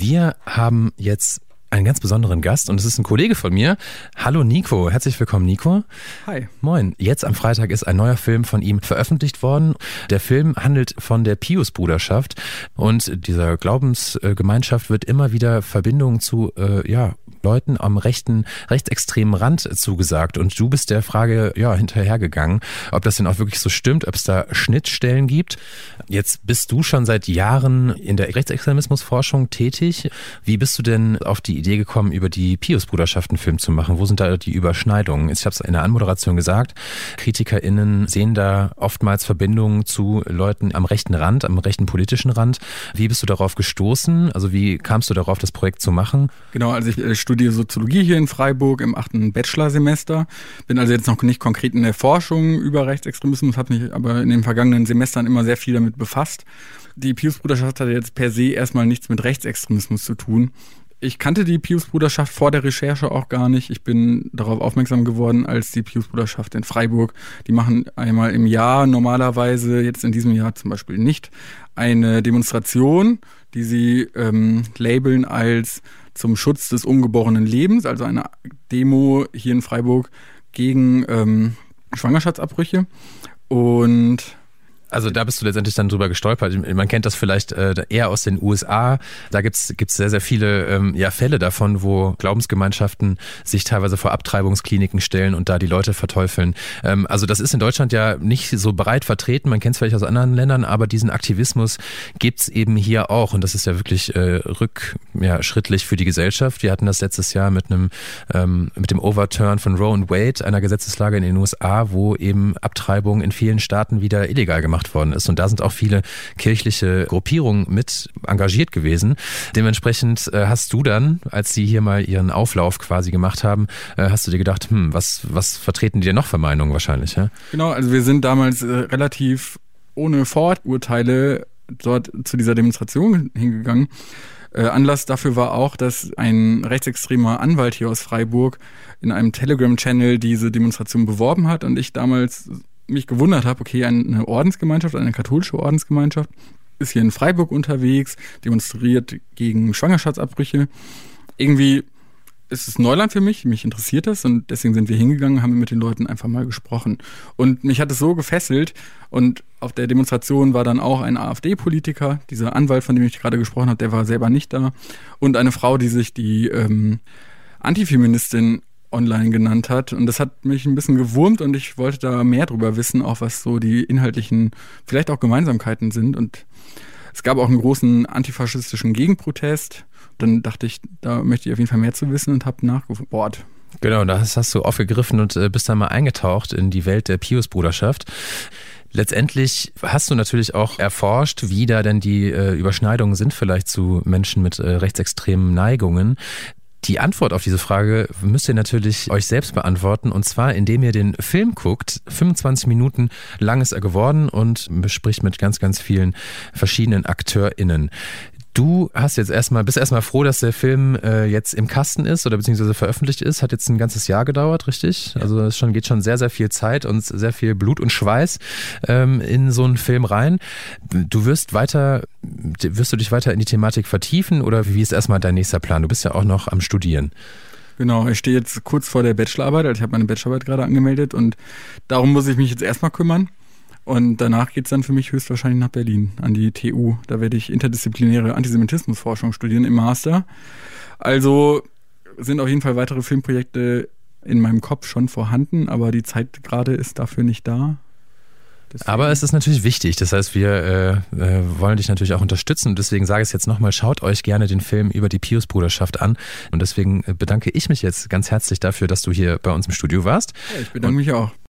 Wir haben jetzt einen ganz besonderen Gast und es ist ein Kollege von mir. Hallo Nico, herzlich willkommen Nico. Hi. Moin. Jetzt am Freitag ist ein neuer Film von ihm veröffentlicht worden. Der Film handelt von der Pius-Bruderschaft und dieser Glaubensgemeinschaft wird immer wieder Verbindungen zu äh, ja, Leuten am rechten, rechtsextremen Rand zugesagt. Und du bist der Frage ja hinterhergegangen, ob das denn auch wirklich so stimmt, ob es da Schnittstellen gibt. Jetzt bist du schon seit Jahren in der Rechtsextremismusforschung tätig. Wie bist du denn auf die Idee gekommen, über die Pius-Bruderschaft einen Film zu machen? Wo sind da die Überschneidungen? Ich habe es in der Anmoderation gesagt. KritikerInnen sehen da oftmals Verbindungen zu Leuten am rechten Rand, am rechten politischen Rand. Wie bist du darauf gestoßen? Also wie kamst du darauf, das Projekt zu machen? Genau, also ich äh, studiere Soziologie hier in Freiburg im achten Bachelorsemester. Bin also jetzt noch nicht konkret in der Forschung über Rechtsextremismus, habe mich aber in den vergangenen Semestern immer sehr viel damit befasst. Die Pius-Bruderschaft hat jetzt per se erstmal nichts mit Rechtsextremismus zu tun. Ich kannte die Pius-Bruderschaft vor der Recherche auch gar nicht. Ich bin darauf aufmerksam geworden, als die Pius-Bruderschaft in Freiburg, die machen einmal im Jahr normalerweise, jetzt in diesem Jahr zum Beispiel nicht, eine Demonstration, die sie ähm, labeln als zum Schutz des ungeborenen Lebens, also eine Demo hier in Freiburg gegen ähm, Schwangerschaftsabbrüche. Und also da bist du letztendlich dann drüber gestolpert. Man kennt das vielleicht äh, eher aus den USA. Da gibt's gibt's sehr, sehr viele ähm, ja, Fälle davon, wo Glaubensgemeinschaften sich teilweise vor Abtreibungskliniken stellen und da die Leute verteufeln. Ähm, also das ist in Deutschland ja nicht so breit vertreten. Man kennt es vielleicht aus anderen Ländern, aber diesen Aktivismus gibt's eben hier auch. Und das ist ja wirklich äh, rückschrittlich ja, für die Gesellschaft. Wir hatten das letztes Jahr mit einem ähm, mit dem Overturn von Roe and Wade, einer Gesetzeslage in den USA, wo eben Abtreibung in vielen Staaten wieder illegal gemacht gemacht worden ist. Und da sind auch viele kirchliche Gruppierungen mit engagiert gewesen. Dementsprechend äh, hast du dann, als sie hier mal ihren Auflauf quasi gemacht haben, äh, hast du dir gedacht, hm, was, was vertreten die denn noch für Meinungen wahrscheinlich? Ja? Genau, also wir sind damals äh, relativ ohne Vorurteile dort zu dieser Demonstration hingegangen. Äh, Anlass dafür war auch, dass ein rechtsextremer Anwalt hier aus Freiburg in einem Telegram-Channel diese Demonstration beworben hat und ich damals mich gewundert habe, okay, eine Ordensgemeinschaft, eine katholische Ordensgemeinschaft ist hier in Freiburg unterwegs, demonstriert gegen Schwangerschaftsabbrüche. Irgendwie ist es Neuland für mich, mich interessiert das und deswegen sind wir hingegangen, haben mit den Leuten einfach mal gesprochen. Und mich hat es so gefesselt und auf der Demonstration war dann auch ein AfD-Politiker, dieser Anwalt, von dem ich gerade gesprochen habe, der war selber nicht da und eine Frau, die sich die ähm, Antifeministin online genannt hat. Und das hat mich ein bisschen gewurmt und ich wollte da mehr drüber wissen, auch was so die inhaltlichen, vielleicht auch Gemeinsamkeiten sind. Und es gab auch einen großen antifaschistischen Gegenprotest. Dann dachte ich, da möchte ich auf jeden Fall mehr zu wissen und habe nachgebohrt. Genau, das hast du aufgegriffen und äh, bist dann mal eingetaucht in die Welt der Pius-Bruderschaft. Letztendlich hast du natürlich auch erforscht, wie da denn die äh, Überschneidungen sind vielleicht zu Menschen mit äh, rechtsextremen Neigungen. Die Antwort auf diese Frage müsst ihr natürlich euch selbst beantworten und zwar indem ihr den Film guckt. 25 Minuten lang ist er geworden und bespricht mit ganz, ganz vielen verschiedenen AkteurInnen. Du hast jetzt erstmal, bist erstmal froh, dass der Film äh, jetzt im Kasten ist oder beziehungsweise veröffentlicht ist. Hat jetzt ein ganzes Jahr gedauert, richtig? Ja. Also es schon, geht schon sehr, sehr viel Zeit und sehr viel Blut und Schweiß ähm, in so einen Film rein. Du wirst weiter, wirst du dich weiter in die Thematik vertiefen oder wie ist erstmal dein nächster Plan? Du bist ja auch noch am Studieren. Genau, ich stehe jetzt kurz vor der Bachelorarbeit, also ich habe meine Bachelorarbeit gerade angemeldet und darum muss ich mich jetzt erstmal kümmern. Und danach geht's dann für mich höchstwahrscheinlich nach Berlin, an die TU. Da werde ich interdisziplinäre Antisemitismusforschung studieren im Master. Also sind auf jeden Fall weitere Filmprojekte in meinem Kopf schon vorhanden, aber die Zeit gerade ist dafür nicht da. Deswegen. Aber es ist natürlich wichtig. Das heißt, wir äh, äh, wollen dich natürlich auch unterstützen. Und deswegen sage ich es jetzt nochmal, schaut euch gerne den Film über die Pius-Bruderschaft an. Und deswegen bedanke ich mich jetzt ganz herzlich dafür, dass du hier bei uns im Studio warst. Ja, ich bedanke Und mich auch.